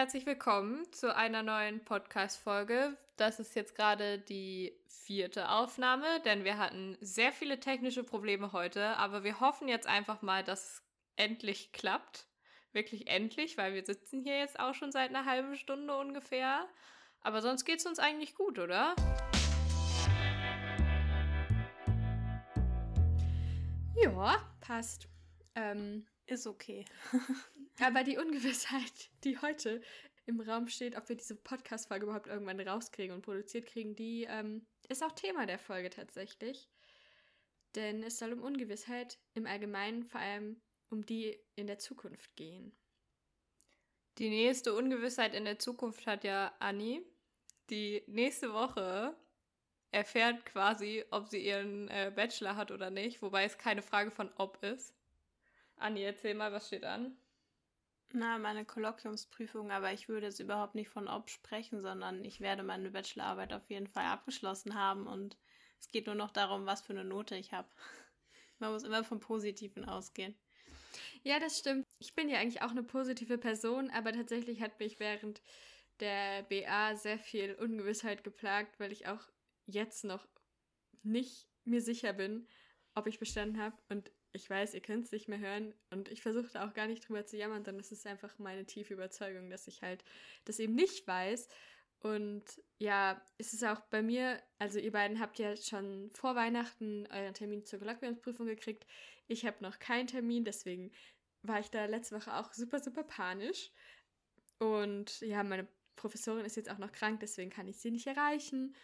herzlich willkommen zu einer neuen Podcast-Folge. Das ist jetzt gerade die vierte Aufnahme, denn wir hatten sehr viele technische Probleme heute, aber wir hoffen jetzt einfach mal, dass es endlich klappt. Wirklich endlich, weil wir sitzen hier jetzt auch schon seit einer halben Stunde ungefähr. Aber sonst geht's uns eigentlich gut, oder? Ja, passt. Ähm, ist okay. aber die Ungewissheit, die heute im Raum steht, ob wir diese Podcast-Folge überhaupt irgendwann rauskriegen und produziert kriegen, die ähm, ist auch Thema der Folge tatsächlich. Denn es soll um Ungewissheit im Allgemeinen, vor allem um die in der Zukunft gehen. Die nächste Ungewissheit in der Zukunft hat ja Anni. Die nächste Woche erfährt quasi, ob sie ihren äh, Bachelor hat oder nicht, wobei es keine Frage von ob ist. Anni, erzähl mal, was steht an? Na, meine Kolloquiumsprüfung, aber ich würde jetzt überhaupt nicht von ob sprechen, sondern ich werde meine Bachelorarbeit auf jeden Fall abgeschlossen haben und es geht nur noch darum, was für eine Note ich habe. Man muss immer vom Positiven ausgehen. Ja, das stimmt. Ich bin ja eigentlich auch eine positive Person, aber tatsächlich hat mich während der BA sehr viel Ungewissheit geplagt, weil ich auch jetzt noch nicht mir sicher bin, ob ich bestanden habe. Und ich weiß, ihr könnt es nicht mehr hören und ich versuche auch gar nicht drüber zu jammern, denn es ist einfach meine tiefe Überzeugung, dass ich halt das eben nicht weiß. Und ja, es ist auch bei mir, also ihr beiden habt ja schon vor Weihnachten euren Termin zur Kolloquiumsprüfung gekriegt. Ich habe noch keinen Termin, deswegen war ich da letzte Woche auch super, super panisch. Und ja, meine Professorin ist jetzt auch noch krank, deswegen kann ich sie nicht erreichen.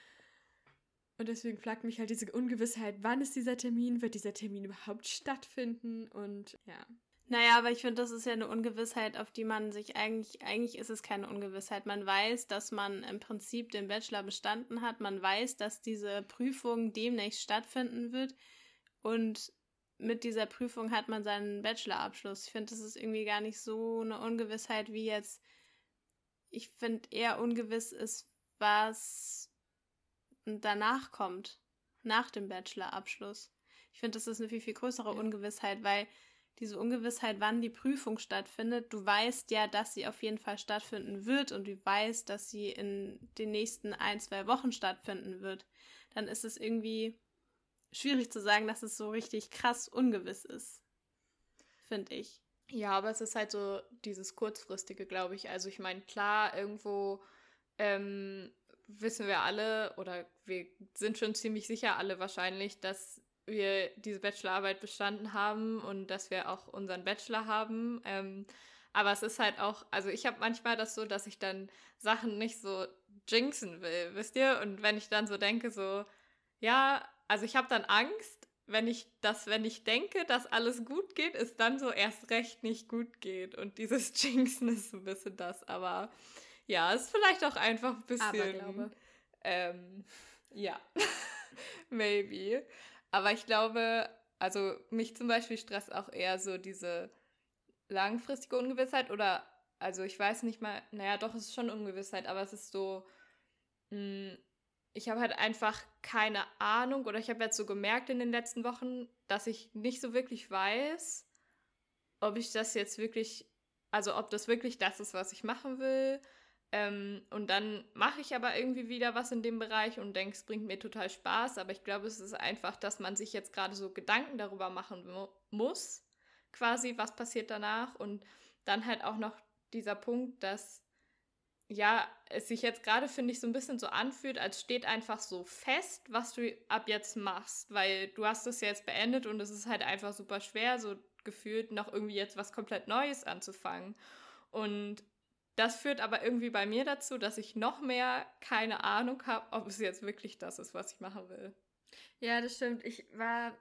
Und deswegen plagt mich halt diese Ungewissheit, wann ist dieser Termin, wird dieser Termin überhaupt stattfinden und ja. Naja, aber ich finde, das ist ja eine Ungewissheit, auf die man sich eigentlich, eigentlich ist es keine Ungewissheit. Man weiß, dass man im Prinzip den Bachelor bestanden hat. Man weiß, dass diese Prüfung demnächst stattfinden wird. Und mit dieser Prüfung hat man seinen Bachelorabschluss. Ich finde, das ist irgendwie gar nicht so eine Ungewissheit wie jetzt. Ich finde eher ungewiss ist, was danach kommt, nach dem Bachelorabschluss. Ich finde, das ist eine viel, viel größere ja. Ungewissheit, weil diese Ungewissheit, wann die Prüfung stattfindet, du weißt ja, dass sie auf jeden Fall stattfinden wird und du weißt, dass sie in den nächsten ein, zwei Wochen stattfinden wird. Dann ist es irgendwie schwierig zu sagen, dass es so richtig krass ungewiss ist. Finde ich. Ja, aber es ist halt so dieses kurzfristige, glaube ich. Also ich meine, klar, irgendwo ähm, wissen wir alle oder wir sind schon ziemlich sicher alle wahrscheinlich, dass wir diese Bachelorarbeit bestanden haben und dass wir auch unseren Bachelor haben. Ähm, aber es ist halt auch, also ich habe manchmal das so, dass ich dann Sachen nicht so jinxen will, wisst ihr? Und wenn ich dann so denke, so, ja, also ich habe dann Angst, wenn ich das, wenn ich denke, dass alles gut geht, ist dann so erst recht nicht gut geht. Und dieses Jinxen ist so ein bisschen das, aber ja, ist vielleicht auch einfach ein bisschen. Aber ähm, ja, maybe. Aber ich glaube, also mich zum Beispiel stresst auch eher so diese langfristige Ungewissheit oder, also ich weiß nicht mal, naja, doch, es ist schon Ungewissheit, aber es ist so, mh, mm, ich habe halt einfach keine Ahnung oder ich habe jetzt so gemerkt in den letzten Wochen, dass ich nicht so wirklich weiß, ob ich das jetzt wirklich, also ob das wirklich das ist, was ich machen will ähm, und dann mache ich aber irgendwie wieder was in dem Bereich und denke, es bringt mir total Spaß. Aber ich glaube, es ist einfach, dass man sich jetzt gerade so Gedanken darüber machen muss, quasi, was passiert danach. Und dann halt auch noch dieser Punkt, dass ja, es sich jetzt gerade, finde ich, so ein bisschen so anfühlt, als steht einfach so fest, was du ab jetzt machst, weil du hast es jetzt beendet und es ist halt einfach super schwer, so gefühlt noch irgendwie jetzt was komplett Neues anzufangen. Und das führt aber irgendwie bei mir dazu, dass ich noch mehr keine Ahnung habe, ob es jetzt wirklich das ist, was ich machen will. Ja, das stimmt. Ich war,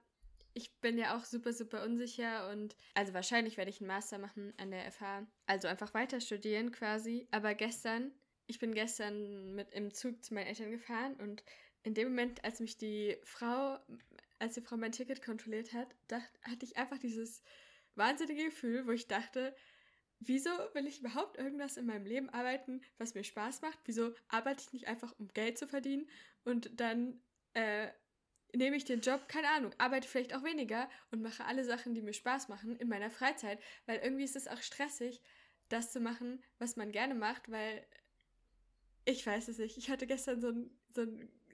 ich bin ja auch super, super unsicher und also wahrscheinlich werde ich einen Master machen an der FH. Also einfach weiter studieren quasi. Aber gestern, ich bin gestern mit im Zug zu meinen Eltern gefahren und in dem Moment, als mich die Frau, als die Frau mein Ticket kontrolliert hat, dacht, hatte ich einfach dieses wahnsinnige Gefühl, wo ich dachte, wieso will ich überhaupt irgendwas in meinem Leben arbeiten, was mir Spaß macht? Wieso arbeite ich nicht einfach, um Geld zu verdienen und dann äh, nehme ich den Job, keine Ahnung, arbeite vielleicht auch weniger und mache alle Sachen, die mir Spaß machen in meiner Freizeit, weil irgendwie ist es auch stressig, das zu machen, was man gerne macht, weil ich weiß es nicht. Ich hatte gestern so, so,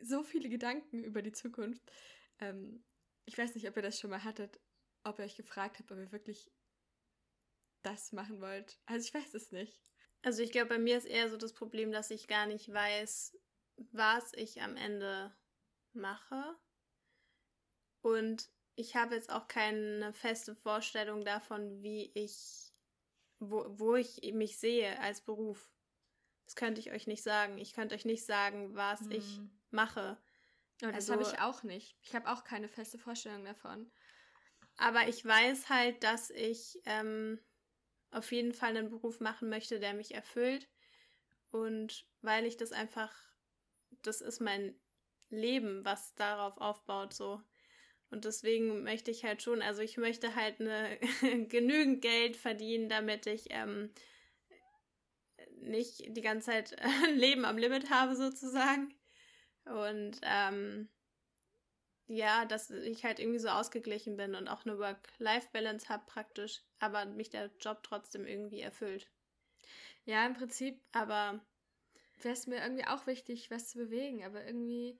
so viele Gedanken über die Zukunft. Ähm, ich weiß nicht, ob ihr das schon mal hattet, ob ihr euch gefragt habt, ob ihr wirklich das machen wollt. Also ich weiß es nicht. Also ich glaube, bei mir ist eher so das Problem, dass ich gar nicht weiß, was ich am Ende mache. Und ich habe jetzt auch keine feste Vorstellung davon, wie ich, wo, wo ich mich sehe als Beruf. Das könnte ich euch nicht sagen. Ich könnte euch nicht sagen, was hm. ich mache. Ja, das also, habe ich auch nicht. Ich habe auch keine feste Vorstellung davon. Aber ich weiß halt, dass ich ähm, auf jeden Fall einen Beruf machen möchte, der mich erfüllt. Und weil ich das einfach, das ist mein Leben, was darauf aufbaut, so. Und deswegen möchte ich halt schon, also ich möchte halt eine, genügend Geld verdienen, damit ich ähm, nicht die ganze Zeit ein Leben am Limit habe, sozusagen. Und ähm, ja, dass ich halt irgendwie so ausgeglichen bin und auch eine Work-Life-Balance habe praktisch, aber mich der Job trotzdem irgendwie erfüllt. Ja, im Prinzip, aber wäre es mir irgendwie auch wichtig, was zu bewegen, aber irgendwie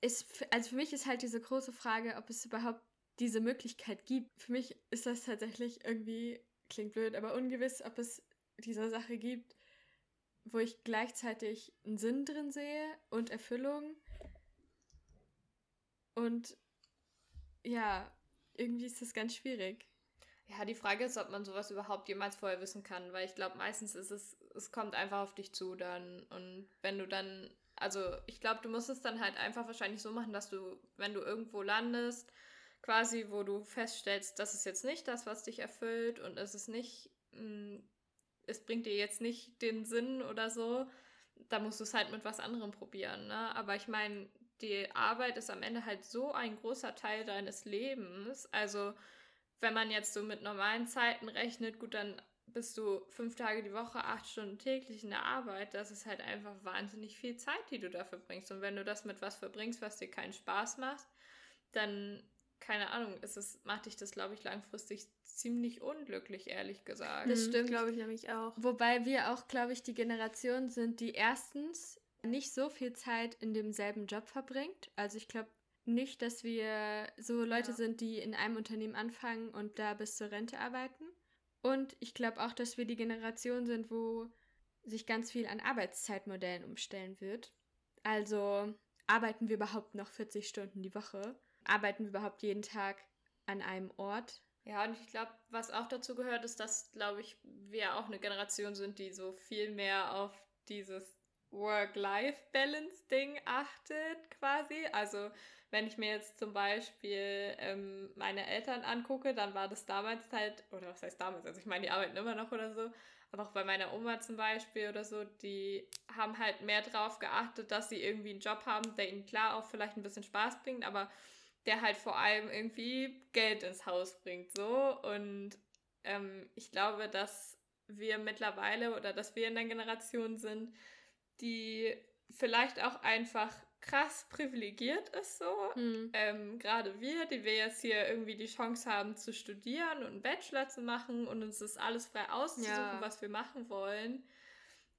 ist, also für mich ist halt diese große Frage, ob es überhaupt diese Möglichkeit gibt. Für mich ist das tatsächlich irgendwie, klingt blöd, aber ungewiss, ob es diese Sache gibt, wo ich gleichzeitig einen Sinn drin sehe und Erfüllung und ja, irgendwie ist das ganz schwierig. Ja, die Frage ist, ob man sowas überhaupt jemals vorher wissen kann, weil ich glaube, meistens ist es, es kommt einfach auf dich zu dann. Und wenn du dann, also ich glaube, du musst es dann halt einfach wahrscheinlich so machen, dass du, wenn du irgendwo landest, quasi, wo du feststellst, das ist jetzt nicht das, was dich erfüllt und es ist nicht, mh, mm, es bringt dir jetzt nicht den Sinn oder so, da musst du es halt mit was anderem probieren, ne? Aber ich meine, die Arbeit ist am Ende halt so ein großer Teil deines Lebens. Also, wenn man jetzt so mit normalen Zeiten rechnet, gut, dann bist du fünf Tage die Woche, acht Stunden täglich in der Arbeit. Das ist halt einfach wahnsinnig viel Zeit, die du da verbringst. Und wenn du das mit was verbringst, was dir keinen Spaß macht, dann, keine Ahnung, ist es, macht dich das, glaube ich, langfristig ziemlich unglücklich, ehrlich gesagt. Das stimmt, glaube ich, nämlich auch. Wobei wir auch, glaube ich, die Generation sind, die erstens nicht so viel Zeit in demselben Job verbringt. Also ich glaube nicht, dass wir so Leute ja. sind, die in einem Unternehmen anfangen und da bis zur Rente arbeiten. Und ich glaube auch, dass wir die Generation sind, wo sich ganz viel an Arbeitszeitmodellen umstellen wird. Also arbeiten wir überhaupt noch 40 Stunden die Woche? Arbeiten wir überhaupt jeden Tag an einem Ort? Ja, und ich glaube, was auch dazu gehört, ist, dass, glaube ich, wir auch eine Generation sind, die so viel mehr auf dieses Work-Life-Balance-Ding achtet, quasi. Also wenn ich mir jetzt zum Beispiel ähm, meine Eltern angucke, dann war das damals halt, oder was heißt damals, also ich meine, die arbeiten immer noch oder so, aber auch bei meiner Oma zum Beispiel oder so, die haben halt mehr drauf geachtet, dass sie irgendwie einen Job haben, der ihnen klar auch vielleicht ein bisschen Spaß bringt, aber der halt vor allem irgendwie Geld ins Haus bringt, so. Und ähm, ich glaube, dass wir mittlerweile oder dass wir in der Generation sind, die vielleicht auch einfach krass privilegiert ist so. Mhm. Ähm, Gerade wir, die wir jetzt hier irgendwie die Chance haben zu studieren und einen Bachelor zu machen und uns das alles frei auszusuchen, ja. was wir machen wollen.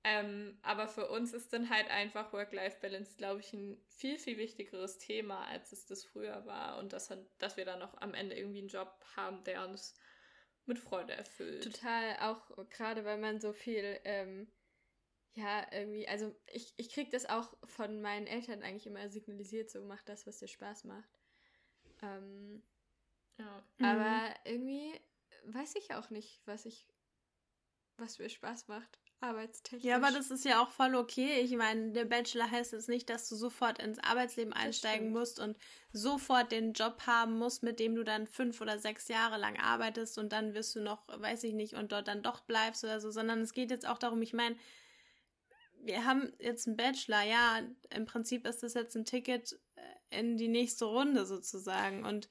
Ähm, aber für uns ist dann halt einfach Work-Life-Balance, glaube ich, ein viel, viel wichtigeres Thema, als es das früher war. Und dass, dass wir dann auch am Ende irgendwie einen Job haben, der uns mit Freude erfüllt. Total, auch gerade weil man so viel ähm, ja, irgendwie, also ich, ich krieg das auch von meinen Eltern eigentlich immer signalisiert, so mach das, was dir Spaß macht. Ähm, ja. Mhm. Aber irgendwie weiß ich auch nicht, was ich, was mir Spaß macht, arbeitstechnisch. Ja, aber das ist ja auch voll okay. Ich meine, der Bachelor heißt jetzt nicht, dass du sofort ins Arbeitsleben einsteigen musst und sofort den Job haben musst, mit dem du dann fünf oder sechs Jahre lang arbeitest und dann wirst du noch, weiß ich nicht, und dort dann doch bleibst oder so, sondern es geht jetzt auch darum, ich meine, wir haben jetzt einen Bachelor, ja, im Prinzip ist das jetzt ein Ticket äh, in die nächste Runde sozusagen. Und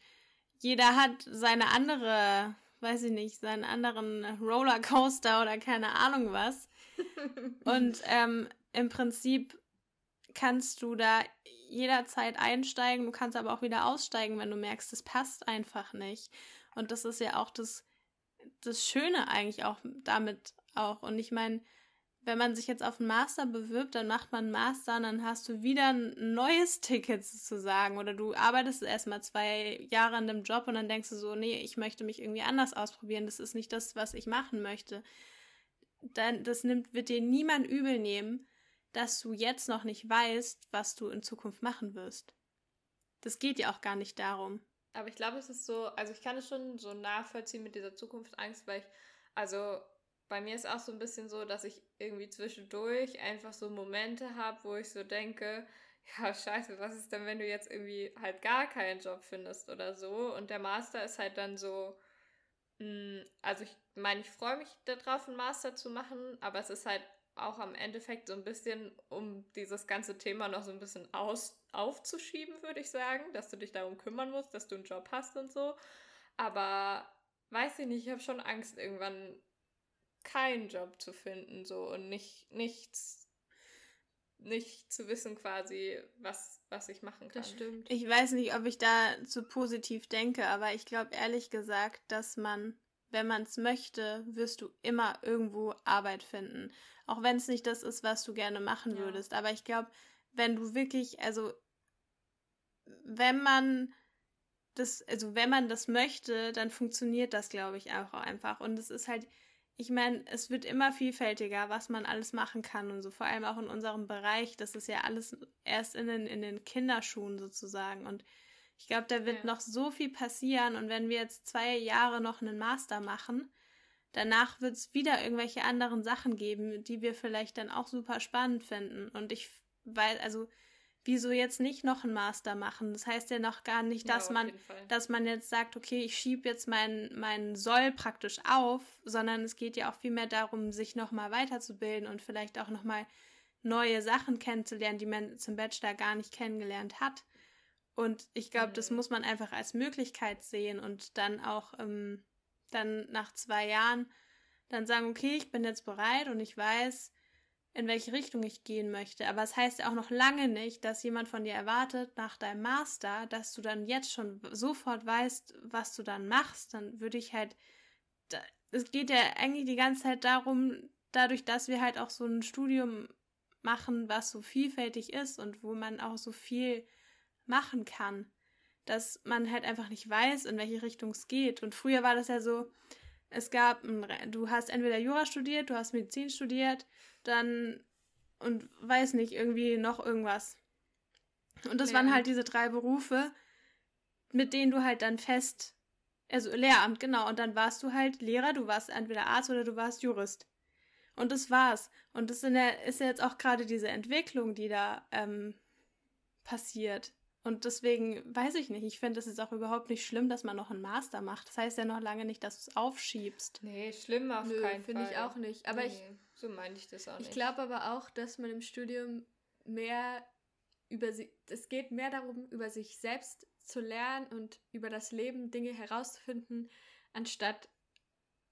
jeder hat seine andere, weiß ich nicht, seinen anderen Rollercoaster oder keine Ahnung was. Und ähm, im Prinzip kannst du da jederzeit einsteigen, du kannst aber auch wieder aussteigen, wenn du merkst, es passt einfach nicht. Und das ist ja auch das, das Schöne eigentlich auch damit auch. Und ich meine, wenn man sich jetzt auf einen Master bewirbt, dann macht man einen Master und dann hast du wieder ein neues Ticket sozusagen. Oder du arbeitest erstmal zwei Jahre an dem Job und dann denkst du so, nee, ich möchte mich irgendwie anders ausprobieren. Das ist nicht das, was ich machen möchte. Dann, das nimmt, wird dir niemand übel nehmen, dass du jetzt noch nicht weißt, was du in Zukunft machen wirst. Das geht ja auch gar nicht darum. Aber ich glaube, es ist so, also ich kann es schon so nachvollziehen mit dieser Zukunftsangst, weil ich, also bei mir ist auch so ein bisschen so, dass ich irgendwie zwischendurch einfach so Momente habe, wo ich so denke, ja, scheiße, was ist denn, wenn du jetzt irgendwie halt gar keinen Job findest oder so? Und der Master ist halt dann so, mh, hm, also ich meine, ich freue mich darauf, einen Master zu machen, aber es ist halt auch am Endeffekt so ein bisschen, um dieses ganze Thema noch so ein bisschen aus, aufzuschieben, würde ich sagen, dass du dich darum kümmern musst, dass du einen Job hast und so. Aber weiß ich nicht, ich habe schon Angst, irgendwann keinen Job zu finden, so und nicht nichts, nicht zu wissen quasi, was, was ich machen kann. Das stimmt. Ich weiß nicht, ob ich da zu positiv denke, aber ich glaube ehrlich gesagt, dass man wenn man es möchte, wirst du immer irgendwo Arbeit finden. Auch wenn es nicht das ist, was du gerne machen ja. würdest. Aber ich glaube, wenn du wirklich, also wenn man das, also wenn man das möchte, dann funktioniert das, glaube ich, auch einfach. Und es ist halt, ich meine, es wird immer vielfältiger, was man alles machen kann und so, vor allem auch in unserem Bereich. Das ist ja alles erst in den, in den Kinderschuhen sozusagen. Und ich glaube, da wird ja. noch so viel passieren und wenn wir jetzt zwei Jahre noch einen Master machen, danach wird es wieder irgendwelche anderen Sachen geben, die wir vielleicht dann auch super spannend finden. Und ich weiß, also wieso jetzt nicht noch einen Master machen? Das heißt ja noch gar nicht, dass ja, man, dass man jetzt sagt, okay, ich schiebe jetzt meinen mein Soll praktisch auf, sondern es geht ja auch vielmehr darum, sich nochmal weiterzubilden und vielleicht auch nochmal neue Sachen kennenzulernen, die man zum Bachelor gar nicht kennengelernt hat. Und ich glaube, das mhm. muss man einfach als Möglichkeit sehen und dann auch ähm, dann nach zwei Jahren dann sagen, okay, ich bin jetzt bereit und ich weiß, in welche Richtung ich gehen möchte. Aber es das heißt ja auch noch lange nicht, dass jemand von dir erwartet nach deinem Master, dass du dann jetzt schon sofort weißt, was du dann machst. Dann würde ich halt, es geht ja eigentlich die ganze Zeit darum, dadurch, dass wir halt auch so ein Studium machen, was so vielfältig ist und wo man auch so viel machen kann. Dass man halt einfach nicht weiß, in welche Richtung es geht. Und früher war das ja so, es gab, ein, du hast entweder Jura studiert, du hast Medizin studiert, dann und weiß nicht, irgendwie noch irgendwas. Und das ja. waren halt diese drei Berufe, mit denen du halt dann fest, also Lehramt, genau, und dann warst du halt Lehrer, du warst entweder Arzt oder du warst Jurist. Und das war's. Und das ist ja jetzt auch gerade diese Entwicklung, die da ähm, passiert. Und deswegen weiß ich nicht. Ich finde, es ist auch überhaupt nicht schlimm, dass man noch einen Master macht. Das heißt ja noch lange nicht, dass du es aufschiebst. Nee, schlimm auf Nö, keinen Fall. Finde ich auch nicht. Aber nee, ich. So meine ich das auch nicht. Ich glaube aber auch, dass man im Studium mehr über sie. Es geht mehr darum, über sich selbst zu lernen und über das Leben Dinge herauszufinden, anstatt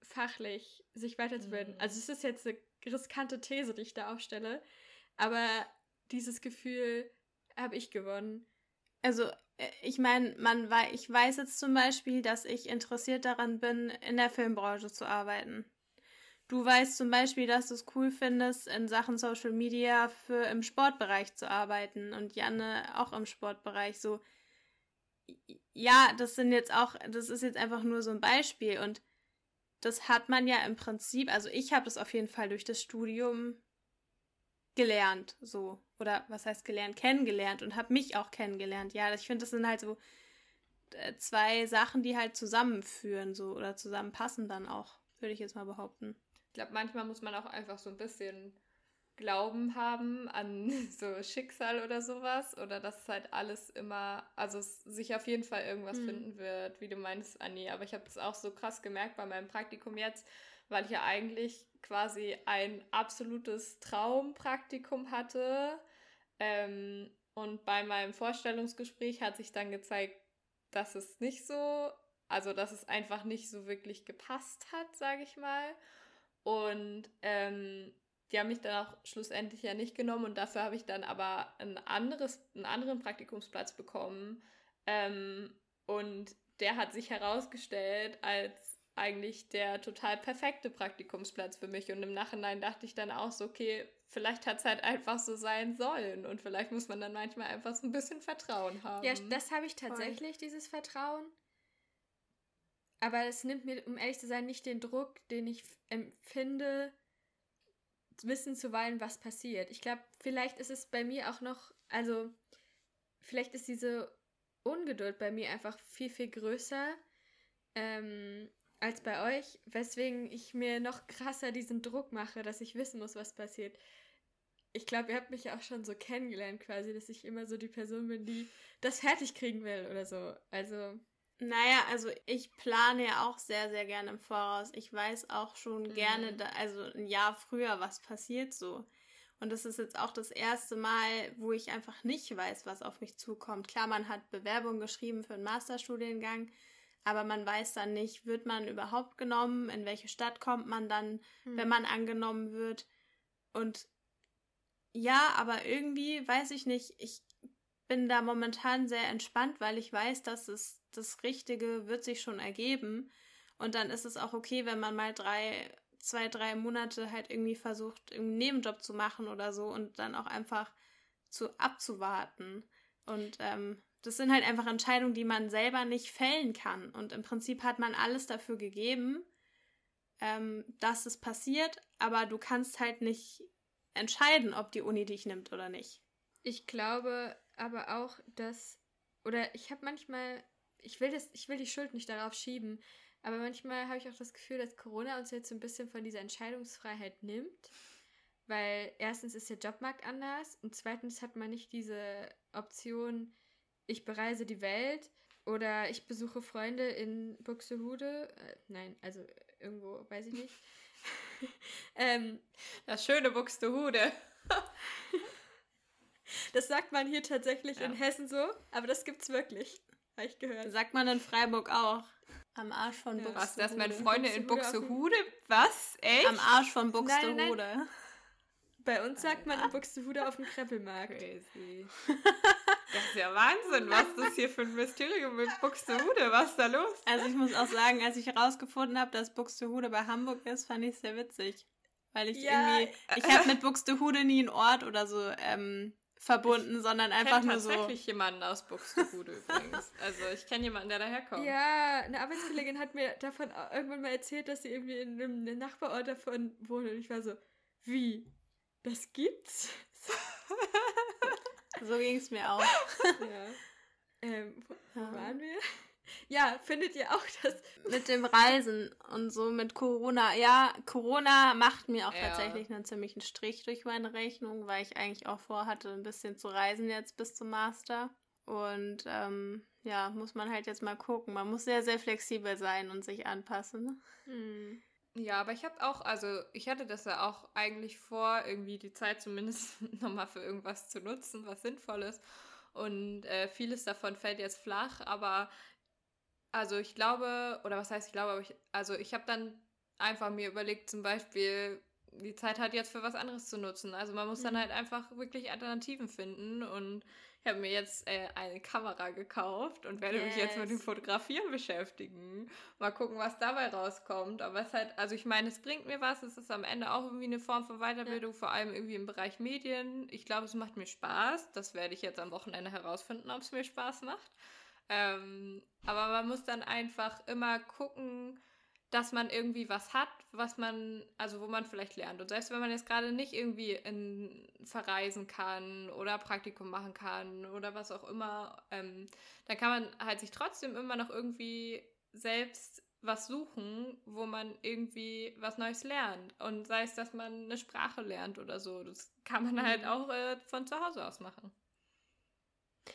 fachlich sich weiterzubilden. Mhm. Also es ist jetzt eine riskante These, die ich da aufstelle. Aber dieses Gefühl habe ich gewonnen also äh, ich meine, man wei ich weiß jetzt zum Beispiel, dass ich interessiert daran bin, in der Filmbranche zu arbeiten. Du weißt zum Beispiel, dass du es cool findest, in Sachen Social Media für im Sportbereich zu arbeiten und Janne auch im Sportbereich. So, ja, das sind jetzt auch, das ist jetzt einfach nur so ein Beispiel und das hat man ja im Prinzip, also ich habe das auf jeden Fall durch das Studium gelernt, so. Oder was heißt gelernt? Kennengelernt und habe mich auch kennengelernt. Ja, ich finde, das sind halt so äh, zwei Sachen, die halt zusammenführen, so oder zusammenpassen dann auch, würde ich jetzt mal behaupten. Ich glaube, manchmal muss man auch einfach so ein bisschen Glauben haben an so Schicksal oder sowas oder dass halt alles immer, also es sich auf jeden Fall irgendwas mhm. finden wird, wie du meinst, Anni. Aber ich habe das auch so krass gemerkt bei meinem Praktikum jetzt, weil ich ja eigentlich quasi ein absolutes Traumpraktikum hatte. Ähm, und bei meinem Vorstellungsgespräch hat sich dann gezeigt, dass es nicht so, also dass es einfach nicht so wirklich gepasst hat, sage ich mal. Und ähm, die haben mich dann auch schlussendlich ja nicht genommen und dafür habe ich dann aber ein anderes, einen anderen Praktikumsplatz bekommen. Ähm, und der hat sich herausgestellt als eigentlich der total perfekte Praktikumsplatz für mich. Und im Nachhinein dachte ich dann auch so, okay, vielleicht hat es halt einfach so sein sollen. Und vielleicht muss man dann manchmal einfach so ein bisschen Vertrauen haben. Ja, das habe ich tatsächlich, Voll. dieses Vertrauen. Aber es nimmt mir, um ehrlich zu sein, nicht den Druck, den ich empfinde, wissen zu wollen, was passiert. Ich glaube, vielleicht ist es bei mir auch noch, also vielleicht ist diese Ungeduld bei mir einfach viel, viel größer ähm, als bei euch, weswegen ich mir noch krasser diesen Druck mache, dass ich wissen muss, was passiert. Ich glaube, ihr habt mich ja auch schon so kennengelernt quasi, dass ich immer so die Person bin, die das fertig kriegen will oder so. Also. Naja, also ich plane ja auch sehr, sehr gerne im Voraus. Ich weiß auch schon mhm. gerne, da, also ein Jahr früher, was passiert so. Und das ist jetzt auch das erste Mal, wo ich einfach nicht weiß, was auf mich zukommt. Klar, man hat Bewerbungen geschrieben für einen Masterstudiengang, aber man weiß dann nicht, wird man überhaupt genommen, in welche Stadt kommt man dann, hm. wenn man angenommen wird. Und ja, aber irgendwie weiß ich nicht, ich bin da momentan sehr entspannt, weil ich weiß, dass es das Richtige wird sich schon ergeben. Und dann ist es auch okay, wenn man mal drei zwei, drei Monate halt irgendwie versucht, einen Nebenjob zu machen oder so und dann auch einfach zu abzuwarten. Und ähm, das sind halt einfach Entscheidungen, die man selber nicht fällen kann. Und im Prinzip hat man alles dafür gegeben, ähm, dass es passiert, aber du kannst halt nicht entscheiden, ob die Uni dich nimmt oder nicht. Ich glaube aber auch, dass, oder ich habe manchmal, ich will das, ich will die Schuld nicht darauf schieben, aber manchmal habe ich auch das Gefühl, dass Corona uns jetzt so ein bisschen von dieser Entscheidungsfreiheit nimmt. Weil erstens ist der Jobmarkt anders und zweitens hat man nicht diese Option, ich bereise die Welt oder ich besuche Freunde in Buxtehude. Äh, nein, also irgendwo, weiß ich nicht. ähm, das schöne Buxtehude. das sagt man hier tatsächlich ja. in Hessen so, aber das gibt's wirklich. Habe ich gehört. Sagt man in Freiburg auch. Am Arsch von ja. Buxtehude. Was, das meine Freunde in Buxtehude? Was? Echt? Am Arsch von Buxtehude. Nein, nein. Bei uns sagt man in Buxtehude auf dem Kreppelmarkt. Crazy. Das ist ja Wahnsinn, was das hier für ein Mysterium mit Buxtehude, was ist da los? Also ich muss auch sagen, als ich herausgefunden habe, dass Buxtehude bei Hamburg ist, fand ich es sehr witzig. Weil ich ja. irgendwie, ich habe mit Buxtehude nie einen Ort oder so ähm, verbunden, ich sondern einfach nur so. Ich tatsächlich jemanden aus Buxtehude übrigens. Also ich kenne jemanden, der daherkommt. Ja, eine Arbeitskollegin hat mir davon irgendwann mal erzählt, dass sie irgendwie in einem, einem Nachbarort davon wohnt und ich war so, wie? Das gibt's? so ging es mir auch. Ja. Ähm, wo, wo waren wir? Ja, findet ihr auch das? Mit dem Reisen und so mit Corona. Ja, Corona macht mir auch ja. tatsächlich einen ziemlichen Strich durch meine Rechnung, weil ich eigentlich auch vorhatte, ein bisschen zu reisen jetzt bis zum Master. Und ähm, ja, muss man halt jetzt mal gucken. Man muss sehr, sehr flexibel sein und sich anpassen. Hm. Ja, aber ich habe auch, also ich hatte das ja auch eigentlich vor, irgendwie die Zeit zumindest nochmal für irgendwas zu nutzen, was Sinnvolles. Und äh, vieles davon fällt jetzt flach, aber also ich glaube, oder was heißt ich glaube, aber ich, also ich habe dann einfach mir überlegt, zum Beispiel, die Zeit hat jetzt für was anderes zu nutzen. Also man muss mhm. dann halt einfach wirklich Alternativen finden und habe mir jetzt äh, eine Kamera gekauft und werde yes. mich jetzt mit dem Fotografieren beschäftigen. Mal gucken, was dabei rauskommt. Aber es halt, also ich meine, es bringt mir was. Es ist am Ende auch irgendwie eine Form von Weiterbildung, ja. vor allem irgendwie im Bereich Medien. Ich glaube, es macht mir Spaß. Das werde ich jetzt am Wochenende herausfinden, ob es mir Spaß macht. Ähm, aber man muss dann einfach immer gucken, dass man irgendwie was hat, was man, also wo man vielleicht lernt. Und selbst wenn man jetzt gerade nicht irgendwie in, verreisen kann oder Praktikum machen kann oder was auch immer, ähm, dann kann man halt sich trotzdem immer noch irgendwie selbst was suchen, wo man irgendwie was Neues lernt. Und sei es, dass man eine Sprache lernt oder so. Das kann man halt mhm. auch äh, von zu Hause aus machen.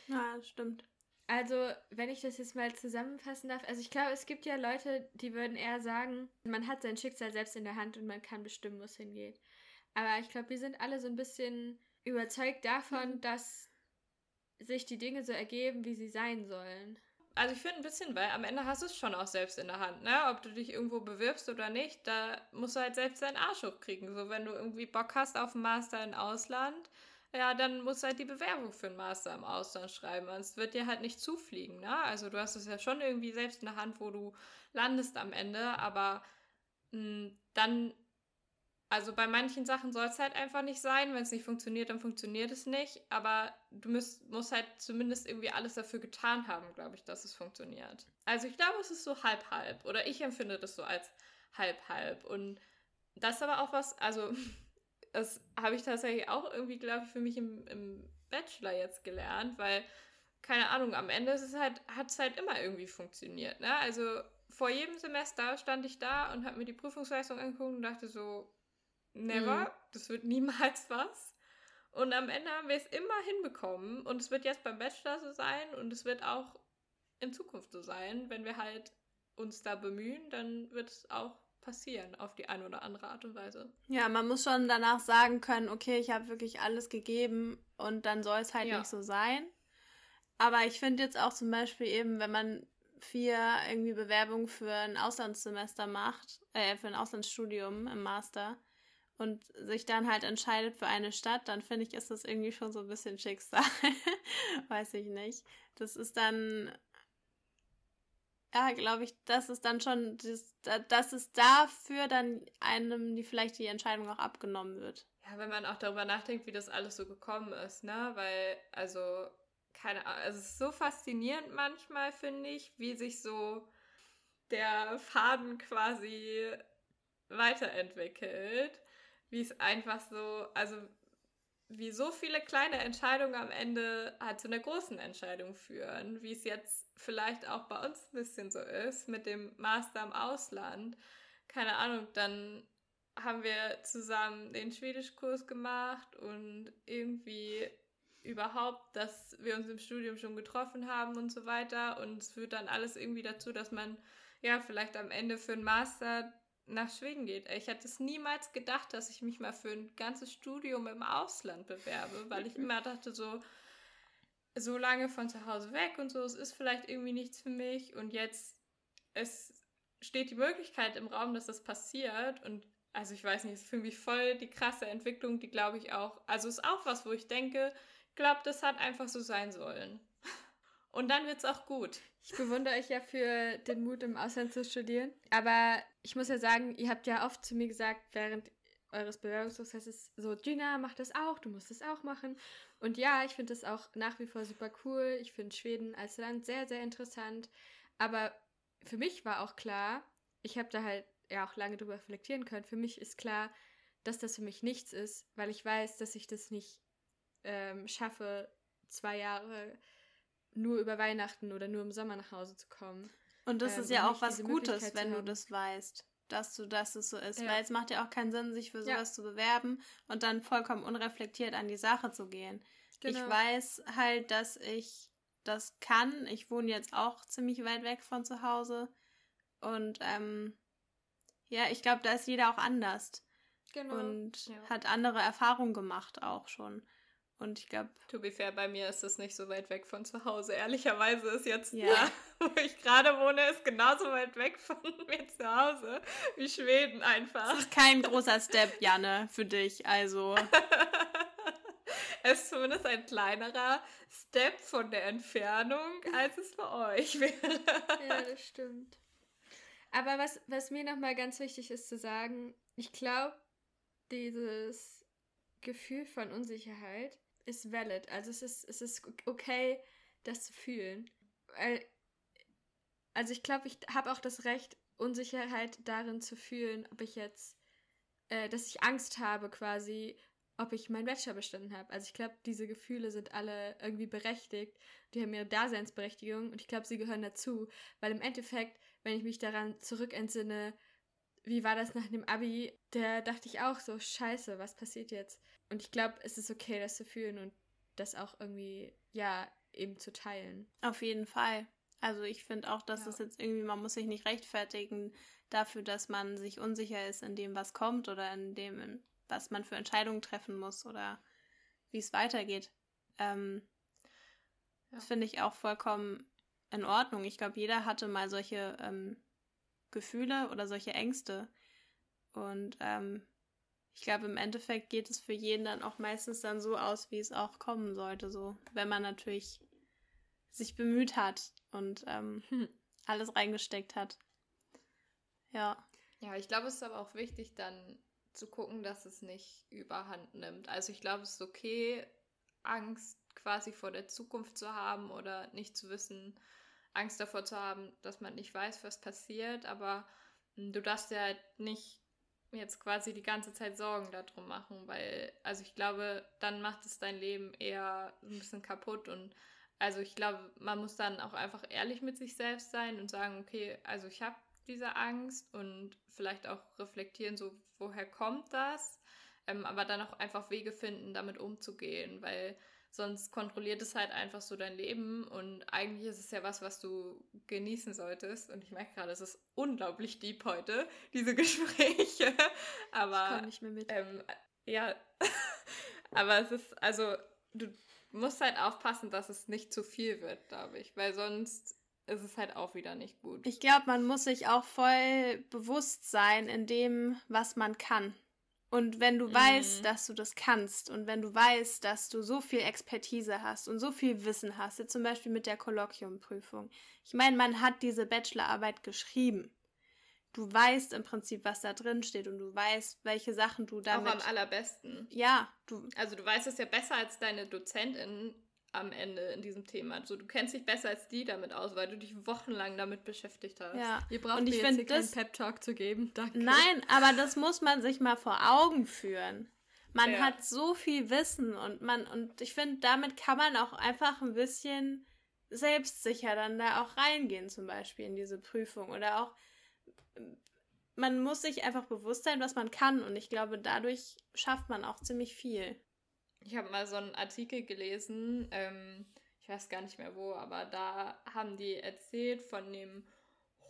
Ja, das stimmt. Also, wenn ich das jetzt mal zusammenfassen darf, also ich glaube, es gibt ja Leute, die würden eher sagen, man hat sein Schicksal selbst in der Hand und man kann bestimmen, wo es hingeht. Aber ich glaube, wir sind alle so ein bisschen überzeugt davon, mhm. dass sich die Dinge so ergeben, wie sie sein sollen. Also ich finde ein bisschen, weil am Ende hast du es schon auch selbst in der Hand, ne? Ob du dich irgendwo bewirbst oder nicht, da musst du halt selbst deinen Arsch hochkriegen. So, wenn du irgendwie Bock hast auf einen Master im Ausland, ja, dann musst du halt die Bewerbung für einen Master im Ausland schreiben. Es wird dir halt nicht zufliegen, ne? Also du hast es ja schon irgendwie selbst in der Hand, wo du landest am Ende, aber mh, hm, dann also bei manchen Sachen soll es halt einfach nicht sein. Wenn es nicht funktioniert, dann funktioniert es nicht. Aber du musst, musst halt zumindest irgendwie alles dafür getan haben, glaube ich, dass es funktioniert. Also ich glaube, es ist so halb-halb. Oder ich empfinde das so als halb-halb. Und das ist aber auch was, also das habe ich tatsächlich auch irgendwie, glaube ich, für mich im, im Bachelor jetzt gelernt, weil, keine Ahnung, am Ende ist es halt, hat es halt immer irgendwie funktioniert. Ne? Also vor jedem Semester stand ich da und habe mir die Prüfungsleistung angeguckt und dachte so, never, mhm. das wird niemals was. Und am Ende haben wir es immer hinbekommen und es wird jetzt beim Bachelor so sein und es wird auch in Zukunft so sein, wenn wir halt uns da bemühen, dann wird es auch passieren auf die eine oder andere Art und Weise. Ja, man muss schon danach sagen können, okay, ich habe wirklich alles gegeben und dann soll es halt ja. nicht so sein. Aber ich finde jetzt auch zum Beispiel eben, wenn man vier irgendwie Bewerbungen für ein Auslandssemester macht, äh, für ein Auslandsstudium im Master, und sich dann halt entscheidet für eine Stadt, dann finde ich, ist das irgendwie schon so ein bisschen Schicksal. Weiß ich nicht. Das ist dann, ja, glaube ich, das ist dann schon, das, dass es dafür dann einem die vielleicht die Entscheidung auch abgenommen wird. Ja, wenn man auch darüber nachdenkt, wie das alles so gekommen ist, ne? Weil, also, keine Ahnung, also es ist so faszinierend manchmal, finde ich, wie sich so der Faden quasi weiterentwickelt wie es einfach so, also wie so viele kleine Entscheidungen am Ende halt zu einer großen Entscheidung führen, wie es jetzt vielleicht auch bei uns ein bisschen so ist mit dem Master im Ausland. Keine Ahnung, dann haben wir zusammen den Schwedischkurs gemacht und irgendwie überhaupt, dass wir uns im Studium schon getroffen haben und so weiter. Und es führt dann alles irgendwie dazu, dass man ja vielleicht am Ende für einen Master nach Schweden geht. Ich hätte es niemals gedacht, dass ich mich mal für ein ganzes Studium im Ausland bewerbe, weil ich immer dachte, so, so lange von zu Hause weg und so, es ist vielleicht irgendwie nichts für mich. Und jetzt es steht die Möglichkeit im Raum, dass das passiert. Und also ich weiß nicht, es ist für mich voll die krasse Entwicklung, die glaube ich auch, also ist auch was, wo ich denke, glaube, das hat einfach so sein sollen. Und dann wird es auch gut. Ich bewundere euch ja für den Mut, im Ausland zu studieren. Aber ich muss ja sagen, ihr habt ja oft zu mir gesagt, während eures Bewerbungsprozesses so, Gina, mach das auch, du musst das auch machen. Und ja, ich finde das auch nach wie vor super cool. Ich finde Schweden als Land sehr, sehr interessant. Aber für mich war auch klar, ich habe da halt ja auch lange drüber reflektieren können. Für mich ist klar, dass das für mich nichts ist, weil ich weiß, dass ich das nicht ähm, schaffe, zwei Jahre nur über Weihnachten oder nur im Sommer nach Hause zu kommen. Und das ähm, ist ja auch was Gutes, wenn du das weißt, dass du, dass es so ist. Ja. Weil es macht ja auch keinen Sinn, sich für sowas ja. zu bewerben und dann vollkommen unreflektiert an die Sache zu gehen. Genau. Ich weiß halt, dass ich das kann. Ich wohne jetzt auch ziemlich weit weg von zu Hause. Und ähm, ja, ich glaube, da ist jeder auch anders. Genau. Und ja. hat andere Erfahrungen gemacht auch schon. Und ich glaube. To be fair, bei mir ist es nicht so weit weg von zu Hause. Ehrlicherweise ist jetzt ja. da, wo ich gerade wohne, ist genauso weit weg von mir zu Hause wie Schweden einfach. Das ist kein großer Step, Janne, für dich. Also. es ist zumindest ein kleinerer Step von der Entfernung, als es für euch wäre. ja, das stimmt. Aber was, was mir nochmal ganz wichtig ist zu sagen, ich glaube, dieses Gefühl von Unsicherheit ist valid. Also es ist, es ist okay, das zu fühlen. Weil, also ich glaube, ich habe auch das Recht, Unsicherheit darin zu fühlen, ob ich jetzt, äh, dass ich Angst habe quasi, ob ich meinen Bachelor bestanden habe. Also ich glaube, diese Gefühle sind alle irgendwie berechtigt. Die haben ihre Daseinsberechtigung und ich glaube, sie gehören dazu. Weil im Endeffekt, wenn ich mich daran zurückentsinne, wie war das nach dem Abi, da dachte ich auch so, scheiße, was passiert jetzt? Und ich glaube, es ist okay, das zu fühlen und das auch irgendwie, ja, eben zu teilen. Auf jeden Fall. Also ich finde auch, dass ja. das jetzt irgendwie, man muss sich nicht rechtfertigen dafür, dass man sich unsicher ist in dem, was kommt oder in dem, was man für Entscheidungen treffen muss oder wie es weitergeht. Ähm, ja. Das finde ich auch vollkommen in Ordnung. Ich glaube, jeder hatte mal solche ähm, Gefühle oder solche Ängste. Und ähm, ich glaube, im Endeffekt geht es für jeden dann auch meistens dann so aus, wie es auch kommen sollte, so, wenn man natürlich sich bemüht hat und ähm, hm. alles reingesteckt hat. Ja. Ja, ich glaube, es ist aber auch wichtig, dann zu gucken, dass es nicht überhand nimmt. Also ich glaube, es ist okay, Angst quasi vor der Zukunft zu haben oder nicht zu wissen, Angst davor zu haben, dass man nicht weiß, was passiert, aber hm, du darfst ja nicht jetzt quasi die ganze Zeit Sorgen darum machen, weil, also ich glaube, dann macht es dein Leben eher ein bisschen kaputt und also ich glaube, man muss dann auch einfach ehrlich mit sich selbst sein und sagen, okay, also ich habe diese Angst und vielleicht auch reflektieren, so woher kommt das, ähm, aber dann auch einfach Wege finden, damit umzugehen, weil sonst kontrolliert es halt einfach so dein Leben und eigentlich ist es ja was, was du genießen solltest und ich merke gerade, es ist unglaublich deep heute, diese Gespräche, aber... Ich komme nicht mehr mit. Ähm, ja, aber es ist, also du musst halt aufpassen, dass es nicht zu viel wird, glaube ich, weil sonst ist es halt auch wieder nicht gut. Ich glaube, man muss sich auch voll bewusst sein in dem, was man kann. Und wenn du mhm. weißt, dass du das kannst und wenn du weißt, dass du so viel Expertise hast und so viel Wissen hast, jetzt zum Beispiel mit der Kolloquiumprüfung. Ich meine, man hat diese Bachelorarbeit geschrieben. Du weißt im Prinzip, was da drin steht und du weißt, welche Sachen du damit. Auch am allerbesten. Ja, du. Also du weißt es ja besser als deine Dozentin am Ende in diesem Thema. Also du kennst dich besser als die damit aus, weil du dich wochenlang damit beschäftigt hast. Ja. Ihr braucht und ich mir jetzt keinen Pep Talk zu geben. Danke. Nein, aber das muss man sich mal vor Augen führen. Man ja. hat so viel Wissen und man und ich finde, damit kann man auch einfach ein bisschen selbstsicher dann da auch reingehen, zum Beispiel in diese Prüfung oder auch man muss sich einfach bewusst sein, was man kann und ich glaube, dadurch schafft man auch ziemlich viel. Ich habe mal so einen Artikel gelesen, ähm, ich weiß gar nicht mehr wo, aber da haben die erzählt von dem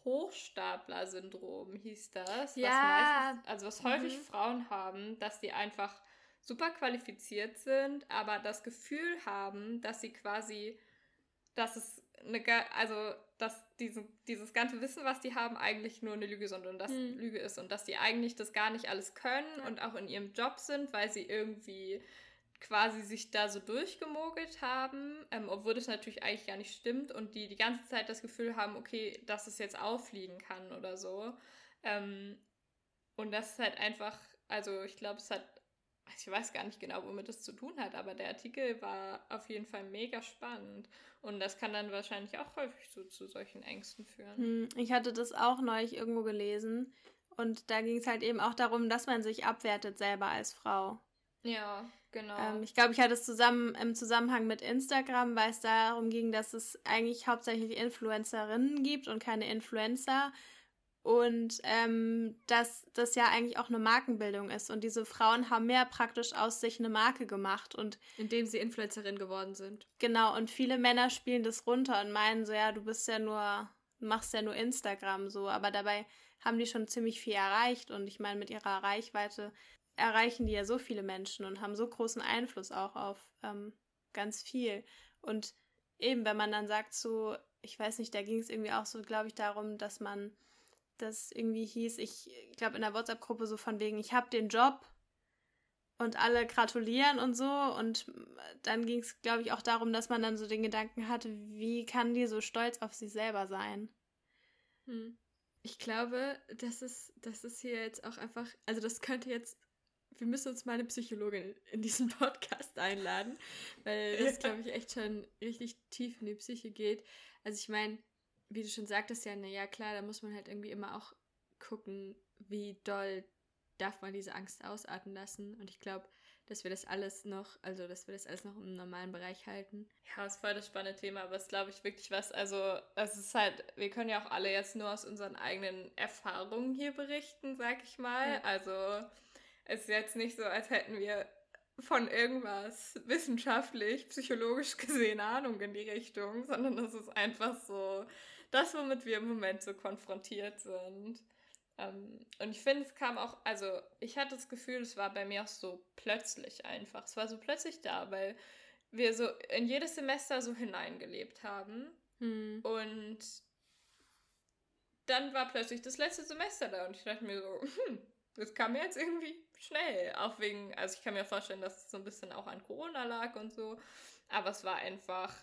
Hochstapler-Syndrom, hieß das. Ja. Was meistens, also was häufig mhm. Frauen haben, dass die einfach super qualifiziert sind, aber das Gefühl haben, dass sie quasi, dass es eine, also dass diese, dieses ganze Wissen, was die haben, eigentlich nur eine Lüge sind und das mhm. Lüge ist und dass die eigentlich das gar nicht alles können ja. und auch in ihrem Job sind, weil sie irgendwie quasi sich da so durchgemogelt haben, ähm, obwohl das natürlich eigentlich gar nicht stimmt und die die ganze Zeit das Gefühl haben, okay, dass es jetzt auffliegen kann oder so. Ähm, und das ist halt einfach, also ich glaube, es hat, ich weiß gar nicht genau, womit das zu tun hat, aber der Artikel war auf jeden Fall mega spannend und das kann dann wahrscheinlich auch häufig so zu solchen Ängsten führen. Hm, ich hatte das auch neulich irgendwo gelesen und da ging es halt eben auch darum, dass man sich abwertet selber als Frau. Ja. Genau. Ähm, ich glaube, ich hatte es zusammen im Zusammenhang mit Instagram, weil es darum ging, dass es eigentlich hauptsächlich Influencerinnen gibt und keine Influencer. Und ähm, dass das ja eigentlich auch eine Markenbildung ist. Und diese Frauen haben mehr praktisch aus sich eine Marke gemacht. und Indem sie Influencerin geworden sind. Genau, und viele Männer spielen das runter und meinen so, ja, du bist ja nur, machst ja nur Instagram so. Aber dabei haben die schon ziemlich viel erreicht. Und ich meine, mit ihrer Reichweite erreichen die ja so viele Menschen und haben so großen Einfluss auch auf ähm, ganz viel. Und eben, wenn man dann sagt, so, ich weiß nicht, da ging es irgendwie auch so, glaube ich, darum, dass man das irgendwie hieß, ich glaube in der WhatsApp-Gruppe so von wegen, ich habe den Job und alle gratulieren und so. Und dann ging es, glaube ich, auch darum, dass man dann so den Gedanken hatte, wie kann die so stolz auf sich selber sein? Hm. Ich glaube, das ist, das ist hier jetzt auch einfach, also das könnte jetzt wir müssen uns mal eine Psychologin in diesen Podcast einladen, weil das, glaube ich, echt schon richtig tief in die Psyche geht. Also ich meine, wie du schon sagtest, ja, naja, klar, da muss man halt irgendwie immer auch gucken, wie doll darf man diese Angst ausarten lassen. Und ich glaube, dass wir das alles noch, also dass wir das alles noch im normalen Bereich halten. Ja, ist voll das spannende Thema, aber es glaube ich wirklich was, also es ist halt, wir können ja auch alle jetzt nur aus unseren eigenen Erfahrungen hier berichten, sag ich mal. Ja. Also es ist jetzt nicht so, als hätten wir von irgendwas wissenschaftlich, psychologisch gesehen Ahnung in die Richtung, sondern das ist einfach so das, womit wir im Moment so konfrontiert sind. Ähm, und ich finde, es kam auch, also ich hatte das Gefühl, es war bei mir auch so plötzlich einfach. Es war so plötzlich da, weil wir so in jedes Semester so hineingelebt haben. Hm. Und dann war plötzlich das letzte Semester da und ich dachte mir so, hm, Das kam mir jetzt irgendwie schnell. Auch wegen, also ich kann mir vorstellen, dass es so ein bisschen auch an Corona lag und so. Aber es war einfach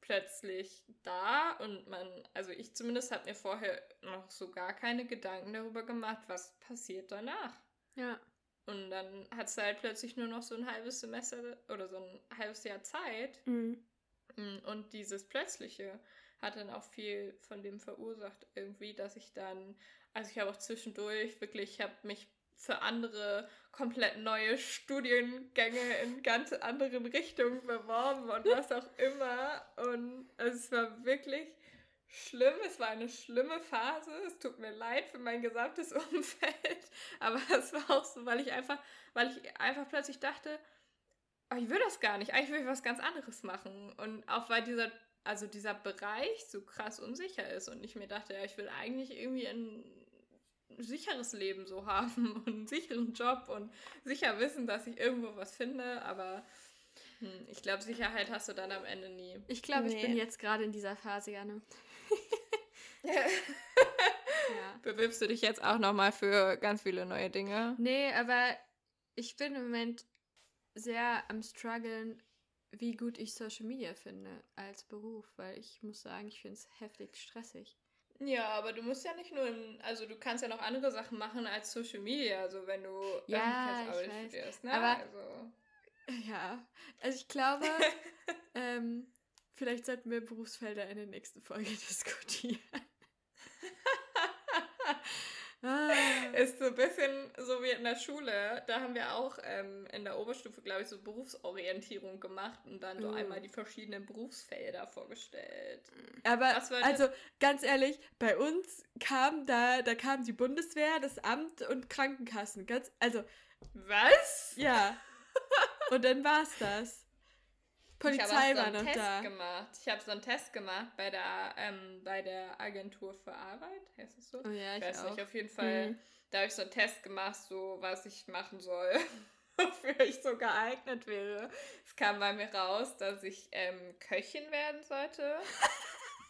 plötzlich da und man, also ich zumindest habe mir vorher noch so gar keine Gedanken darüber gemacht, was passiert danach. Ja. Und dann hat es halt plötzlich nur noch so ein halbes Semester oder so ein halbes Jahr Zeit. Mhm. Mm, und dieses Plötzliche hat dann auch viel von dem verursacht irgendwie, dass ich dann, also ich habe auch zwischendurch wirklich, ich habe mich für andere komplett neue Studiengänge in ganz anderen Richtungen beworben und was auch immer. Und es war wirklich schlimm. Es war eine schlimme Phase. Es tut mir leid für mein gesamtes Umfeld. Aber es war auch so, weil ich einfach, weil ich einfach plötzlich dachte, oh, ich will das gar nicht. Eigentlich will ich was ganz anderes machen. Und auch weil dieser, also dieser Bereich so krass unsicher ist und ich mir dachte, ja, ich will eigentlich irgendwie ein sicheres Leben so haben und einen sicheren Job und sicher wissen, dass ich irgendwo was finde, aber hm, ich glaube, Sicherheit hast du dann am Ende nie. Ich glaube, nee. ich bin jetzt gerade in dieser Phase, Janne. ja. Bewirbst du dich jetzt auch nochmal für ganz viele neue Dinge? Nee, aber ich bin im Moment sehr am struggeln, wie gut ich Social Media finde als Beruf, weil ich muss sagen, ich finde es heftig stressig. Ja, aber du musst ja nicht nur, in, also du kannst ja noch andere Sachen machen als Social Media, also wenn du ja, Öffentlichkeitsarbeit studierst, ne? Aber, also. Ja, also ich glaube, ähm, vielleicht sollten wir Berufsfelder in der nächsten Folge diskutieren. Ah. Ist so ein bisschen so wie in der Schule. Da haben wir auch ähm, in der Oberstufe, glaube ich, so Berufsorientierung gemacht und dann so mm. einmal die verschiedenen Berufsfelder vorgestellt. Aber also ganz ehrlich, bei uns kam da, da kam die Bundeswehr, das Amt und Krankenkassen. Ganz, also. Was? Ja. und dann war's das. Polizei ich war so noch Test da. Gemacht. Ich habe so einen Test gemacht bei der, ähm, bei der Agentur für Arbeit, heißt es so? Oh ja, ich, ich weiß auch. nicht, auf jeden Fall. Mhm. Da habe ich so einen Test gemacht, so was ich machen soll, wofür ich so geeignet wäre. Es kam bei mir raus, dass ich ähm, Köchin werden sollte.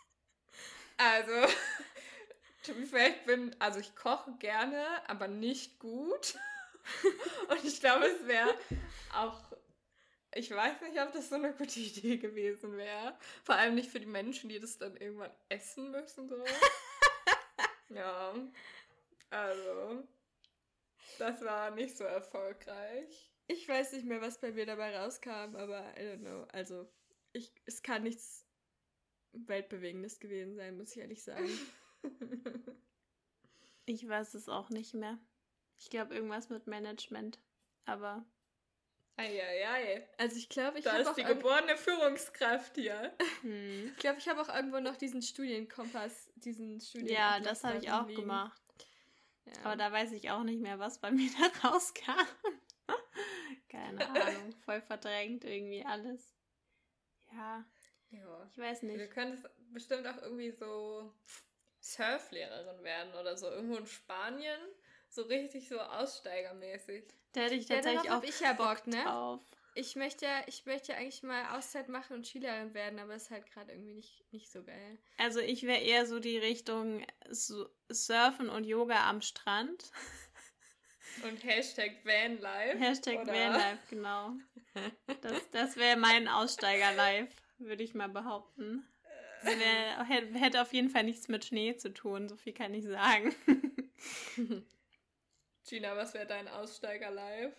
also, vielleicht bin, also ich koche gerne, aber nicht gut. Und ich glaube, es wäre auch ich weiß nicht, ob das so eine gute Idee gewesen wäre. Vor allem nicht für die Menschen, die das dann irgendwann essen müssen. So. ja. Also. Das war nicht so erfolgreich. Ich weiß nicht mehr, was bei mir dabei rauskam, aber I don't know. Also, ich, es kann nichts Weltbewegendes gewesen sein, muss ich ehrlich sagen. ich weiß es auch nicht mehr. Ich glaube, irgendwas mit Management. Aber Eieiei. Also ich glaube, ich habe auch... Da ist die geborene Führungskraft hier. Hm. Ich glaube, ich habe auch irgendwo noch diesen Studienkompass, diesen Studien Ja, das habe ich auch liegen. gemacht. Ja. Aber da weiß ich auch nicht mehr, was bei mir da rauskam. Keine Ahnung, voll verdrängt irgendwie alles. Ja. ja. Ich weiß nicht. Du könntest bestimmt auch irgendwie so Surflehrerin werden oder so. Irgendwo in Spanien. So richtig so aussteigermäßig. Da hätte ich tatsächlich ja, auch ich ja Bock, ne? Drauf. Ich möchte ja, ich möchte eigentlich mal Auszeit machen und Skilehrerin werden, aber ist halt gerade irgendwie nicht, nicht so geil. Also ich wäre eher so die Richtung Surfen und Yoga am Strand. Und Hashtag Vanlife. Hashtag oder? Vanlife, genau. Das, das wäre mein Aussteiger-Life, würde ich mal behaupten. Wär, hätte auf jeden Fall nichts mit Schnee zu tun, so viel kann ich sagen. Gina, was wäre dein Aussteiger-Live?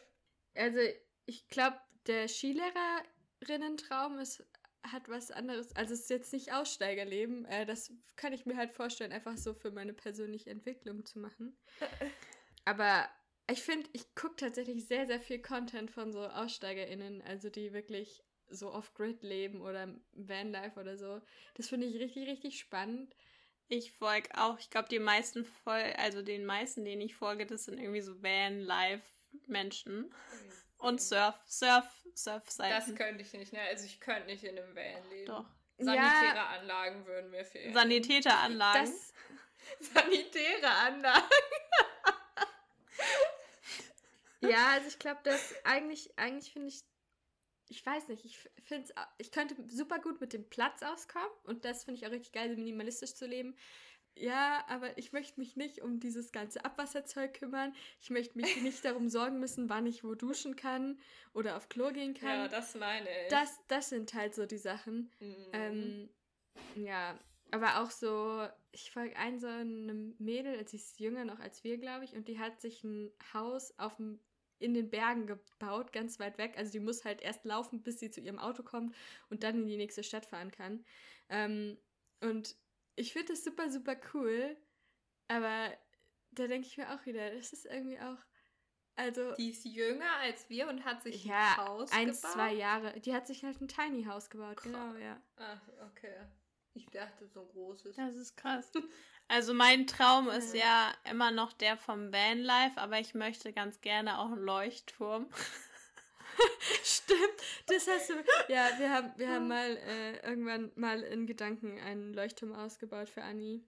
Also, ich glaube, der Skilehrerinnen-Traum ist hat was anderes. Also es ist jetzt nicht Aussteigerleben. Äh, das kann ich mir halt vorstellen, einfach so für meine persönliche Entwicklung zu machen. Aber ich finde, ich gucke tatsächlich sehr, sehr viel Content von so AussteigerInnen, also die wirklich so off-grid leben oder Vanlife oder so. Das finde ich richtig, richtig spannend. Ich folge auch, ich glaube, die meisten Fol also den meisten, denen ich folge, das sind irgendwie so Van-Life-Menschen. Und Surf, Surf, Surf-Seiten. Das könnte ich nicht, ne? Also ich könnte nicht in einem Van leben. Doch. Sanitäre ja, Anlagen würden mir fehlen. Sanitäre Anlagen. Das, sanitäre Anlagen. ja, also ich glaube, dass eigentlich, eigentlich finde ich ich weiß nicht, ich finde ich könnte super gut mit dem Platz auskommen und das finde ich auch richtig geil, so minimalistisch zu leben. ja, aber ich möchte mich nicht um dieses ganze Abwasserzeug kümmern. Ich möchte mich nicht darum sorgen müssen, wann ich wo duschen kann oder auf Klo gehen kann. Ja, das meine ich. Das, das sind halt so die Sachen. Mhm. Ähm, ja, aber auch so, ich folge ein so einem Mädel, sie ist jünger noch als wir, glaube ich, und die hat sich ein Haus auf dem in den Bergen gebaut, ganz weit weg. Also die muss halt erst laufen, bis sie zu ihrem Auto kommt und dann in die nächste Stadt fahren kann. Ähm, und ich finde das super, super cool. Aber da denke ich mir auch wieder, das ist irgendwie auch. Also. Die ist jünger als wir und hat sich ja, ein Haus eins, gebaut. zwei Jahre. Die hat sich halt ein Tiny House gebaut, krass. genau, ja. Ach, okay. Ich dachte so großes. Das ist krass. Also mein Traum ist ja immer noch der vom Vanlife, aber ich möchte ganz gerne auch einen Leuchtturm. Stimmt, das hast du. Ja, wir haben, wir haben mal äh, irgendwann mal in Gedanken einen Leuchtturm ausgebaut für Anni.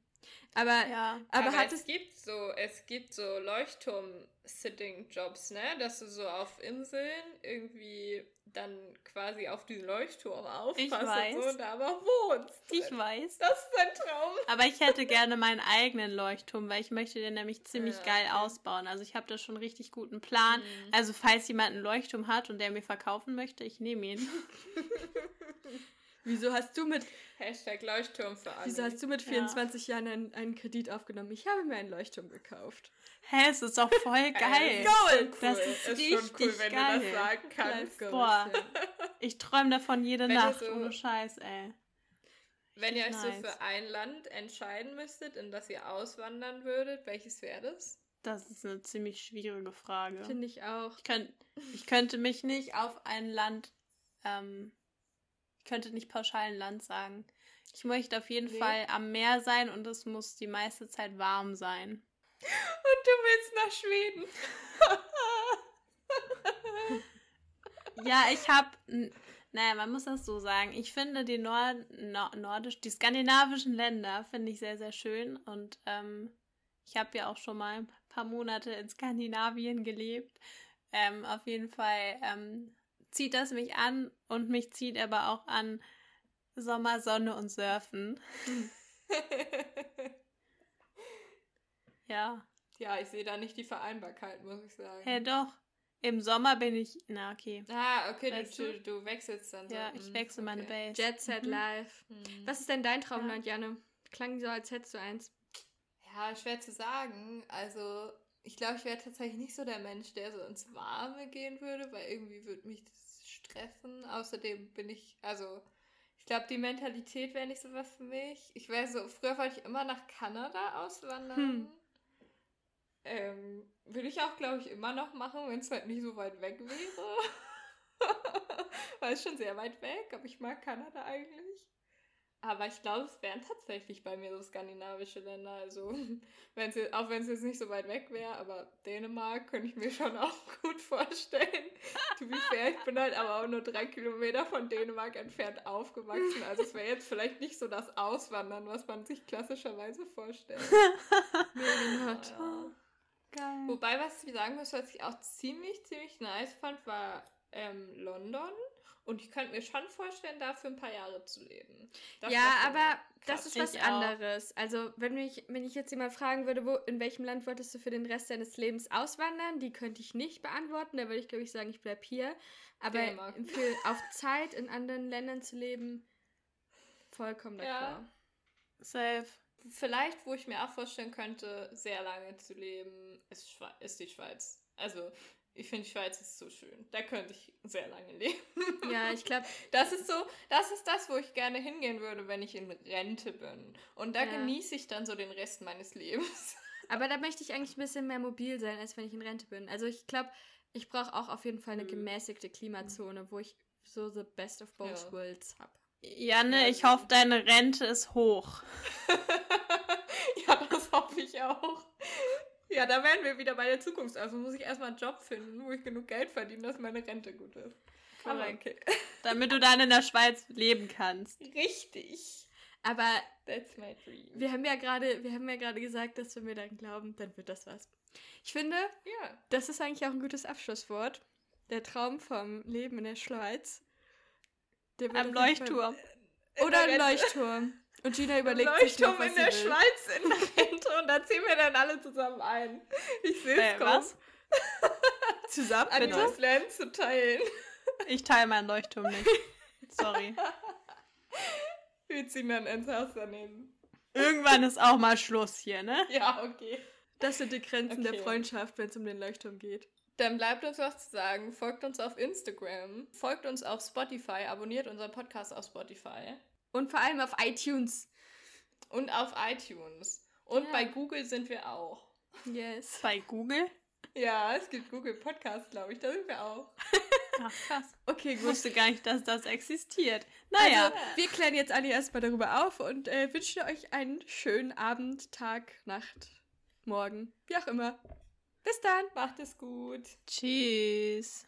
Aber, ja. aber, aber hat es, gibt so, es gibt so Leuchtturm-Sitting-Jobs, ne? Dass du so auf Inseln irgendwie dann quasi auf diesen Leuchtturm aufpasst und so da aber wohnst. Ich weiß. Das ist ein Traum. Aber ich hätte gerne meinen eigenen Leuchtturm, weil ich möchte den nämlich ziemlich ja, geil okay. ausbauen. Also ich habe da schon einen richtig guten Plan. Mhm. Also falls jemand einen Leuchtturm hat und der mir verkaufen möchte, ich nehme ihn. Wieso hast du mit Hashtag Leuchtturm für alle. Wieso hast du mit 24 ja. Jahren einen, einen, Kredit aufgenommen? Ich habe mir einen Leuchtturm gekauft. Hä, es ist doch voll geil. Gold! Cool. Das ist, ist richtig schon cool, wenn geil. du das sagen kannst. Boah, ich träume davon jede wenn Nacht, so, ohne Scheiß, ey. Wenn ihr euch nice. so für ein Land entscheiden müsstet, in das ihr auswandern würdet, welches wäre das? Das ist eine ziemlich schwierige Frage. Finde ich auch. Ich, könnt, ich könnte mich nicht auf ein Land ähm, könnte nicht pauschal ein Land sagen. Ich möchte auf jeden nee. Fall am Meer sein und es muss die meiste Zeit warm sein. Und du willst nach Schweden. ja, ich habe, naja, man muss das so sagen. Ich finde die Nord, Nord nordisch, die skandinavischen Länder finde ich sehr, sehr schön und ähm, ich habe ja auch schon mal ein paar Monate in Skandinavien gelebt. Ähm, auf jeden Fall ähm, zieht das mich an und mich zieht aber auch an Sommer, Sonne und Surfen. ja. Ja, ich sehe da nicht die Vereinbarkeit, muss ich sagen. Ja, doch. Im Sommer bin ich. Na, okay. Ah, okay, du, du, du, wechselst dann so. Ja, ich hm, wechsle okay. meine Base. Jet Set mhm. Live. Mhm. Was ist denn dein Traumland, ja. Janne? Klang so, als hättest du eins. Ja, schwer zu sagen. Also, ich glaube, ich wäre tatsächlich nicht so der Mensch, der so ins Warme gehen würde, weil irgendwie würde mich das stressen. Außerdem bin ich, also, ich glaube, die Mentalität wäre nicht so was für mich. Ich wäre so, früher wollte ich immer nach Kanada auswandern. Hm. Ähm, würde ich auch, glaube ich, immer noch machen, wenn es halt nicht so weit weg wäre. weil es schon sehr weit weg, aber ich mag Kanada eigentlich. Aber ich glaube, es wären tatsächlich bei mir so skandinavische Länder. Also, wenn's, auch wenn es jetzt nicht so weit weg wäre, aber Dänemark könnte ich mir schon auch gut vorstellen. to be fair, ich bin halt aber auch nur drei Kilometer von Dänemark entfernt aufgewachsen. Also, es wäre jetzt vielleicht nicht so das Auswandern, was man sich klassischerweise vorstellt. ja. Geil. Wobei, was ich sagen muss, was ich auch ziemlich, ziemlich nice fand, war ähm, London. Und ich könnte mir schon vorstellen, da für ein paar Jahre zu leben. Das ja, aber das ist was anderes. Also, wenn, mich, wenn ich jetzt jemand fragen würde, wo, in welchem Land wolltest du für den Rest deines Lebens auswandern, die könnte ich nicht beantworten. Da würde ich, glaube ich, sagen, ich bleibe hier. Aber für, auf Zeit in anderen Ländern zu leben, vollkommen d'accord. Ja. Safe. Vielleicht, wo ich mir auch vorstellen könnte, sehr lange zu leben, ist, Schwe ist die Schweiz. Also, ich finde, Schweiz ist so schön. Da könnte ich sehr lange leben. Ja, ich glaube. Das ist so, das ist das, wo ich gerne hingehen würde, wenn ich in Rente bin. Und da ja. genieße ich dann so den Rest meines Lebens. Aber da möchte ich eigentlich ein bisschen mehr mobil sein, als wenn ich in Rente bin. Also ich glaube, ich brauche auch auf jeden Fall eine mhm. gemäßigte Klimazone, wo ich so the best of both ja. worlds habe. Janne, ich hoffe, deine Rente ist hoch. ja, das hoffe ich auch. Ja, da wären wir wieder bei der Zukunft. Also muss ich erstmal einen Job finden, wo ich genug Geld verdiene, dass meine Rente gut ist. Korrekt. Damit du dann in der Schweiz leben kannst. Richtig. Aber That's my dream. wir haben ja gerade, wir haben ja gerade gesagt, dass wenn wir dann glauben, dann wird das was. Ich finde, ja. das ist eigentlich auch ein gutes Abschlusswort. Der Traum vom Leben in der Schweiz. Am Leuchtturm. Oder ein Leuchtturm. Und Gina überlegt Leuchtturm sich noch, was in der will. Schweiz in der Rente und da ziehen wir dann alle zusammen ein. Ich sehe es äh, was? zusammen an das Land zu teilen. Ich teile meinen Leuchtturm nicht. Sorry. Wir ziehen dann ins Haus daneben. Irgendwann ist auch mal Schluss hier, ne? Ja, okay. Das sind die Grenzen okay. der Freundschaft, wenn es um den Leuchtturm geht. Dann bleibt uns was zu sagen. Folgt uns auf Instagram, folgt uns auf Spotify, abonniert unseren Podcast auf Spotify. Und vor allem auf iTunes. Und auf iTunes. Und ja. bei Google sind wir auch. Yes. Bei Google? Ja, es gibt Google Podcast, glaube ich. Da sind wir auch. Ach, krass. Okay, gut. Ich wusste gar nicht, dass das existiert. Naja. Also, wir klären jetzt alle erstmal darüber auf und äh, wünschen euch einen schönen Abend, Tag, Nacht, Morgen, wie auch immer. Bis dann. Macht es gut. Tschüss.